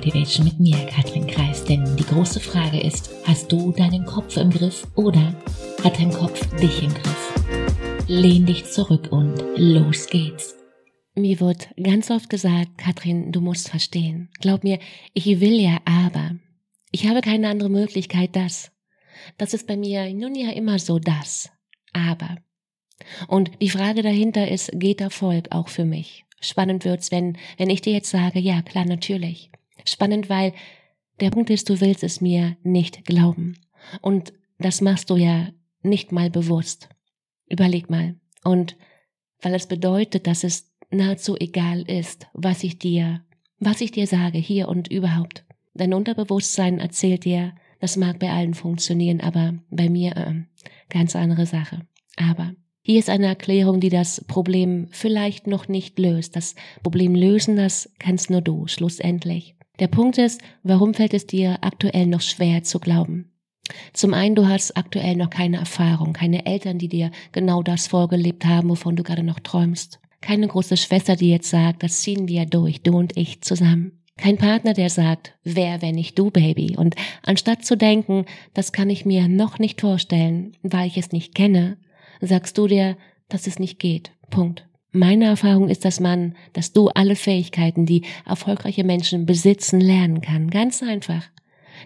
Motivation mit mir, Katrin Kreis. Denn die große Frage ist, hast du deinen Kopf im Griff oder hat dein Kopf dich im Griff? Lehn dich zurück und los geht's. Mir wird ganz oft gesagt, Katrin, du musst verstehen. Glaub mir, ich will ja, aber. Ich habe keine andere Möglichkeit, das. Das ist bei mir nun ja immer so das. Aber. Und die Frage dahinter ist, geht Erfolg auch für mich? Spannend wird's, wenn, wenn ich dir jetzt sage, ja, klar, natürlich. Spannend, weil der Punkt ist, du willst es mir nicht glauben. Und das machst du ja nicht mal bewusst. Überleg mal. Und weil es bedeutet, dass es nahezu egal ist, was ich dir, was ich dir sage, hier und überhaupt. Dein Unterbewusstsein erzählt dir, das mag bei allen funktionieren, aber bei mir äh, ganz andere Sache. Aber hier ist eine Erklärung, die das Problem vielleicht noch nicht löst. Das Problem lösen, das kannst nur du, schlussendlich. Der Punkt ist, warum fällt es dir aktuell noch schwer zu glauben? Zum einen, du hast aktuell noch keine Erfahrung, keine Eltern, die dir genau das vorgelebt haben, wovon du gerade noch träumst. Keine große Schwester, die jetzt sagt, das ziehen wir durch, du und ich zusammen. Kein Partner, der sagt, wer, wenn nicht du, Baby. Und anstatt zu denken, das kann ich mir noch nicht vorstellen, weil ich es nicht kenne, sagst du dir, dass es nicht geht. Punkt. Meine Erfahrung ist, dass man, dass du alle Fähigkeiten, die erfolgreiche Menschen besitzen, lernen kann. Ganz einfach.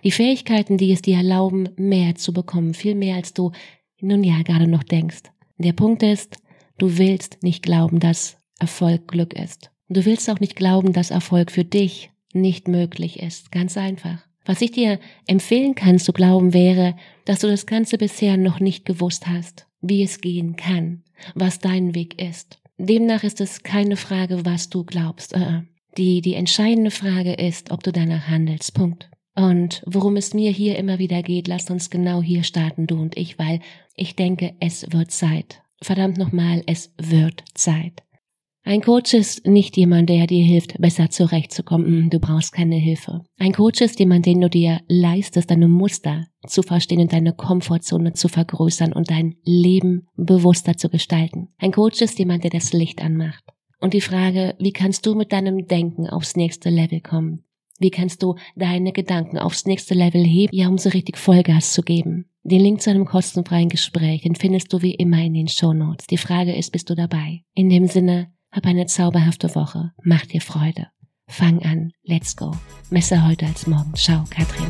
Die Fähigkeiten, die es dir erlauben, mehr zu bekommen, viel mehr als du nun ja gerade noch denkst. Der Punkt ist, du willst nicht glauben, dass Erfolg Glück ist. Du willst auch nicht glauben, dass Erfolg für dich nicht möglich ist. Ganz einfach. Was ich dir empfehlen kann zu glauben wäre, dass du das Ganze bisher noch nicht gewusst hast, wie es gehen kann, was dein Weg ist. Demnach ist es keine Frage, was du glaubst. Äh, die, die entscheidende Frage ist, ob du danach handelst. Punkt. Und worum es mir hier immer wieder geht, lasst uns genau hier starten, du und ich, weil ich denke, es wird Zeit. Verdammt nochmal, es wird Zeit. Ein Coach ist nicht jemand, der dir hilft, besser zurechtzukommen. Du brauchst keine Hilfe. Ein Coach ist jemand, den du dir leistest, deine Muster zu verstehen und deine Komfortzone zu vergrößern und dein Leben bewusster zu gestalten. Ein Coach ist jemand, der das Licht anmacht. Und die Frage, wie kannst du mit deinem Denken aufs nächste Level kommen? Wie kannst du deine Gedanken aufs nächste Level heben, ja, um so richtig Vollgas zu geben? Den Link zu einem kostenfreien Gespräch, den findest du wie immer in den Show Notes. Die Frage ist, bist du dabei? In dem Sinne, hab eine zauberhafte Woche. Mach dir Freude. Fang an. Let's go. Messer heute als morgen. Ciao, Katrin.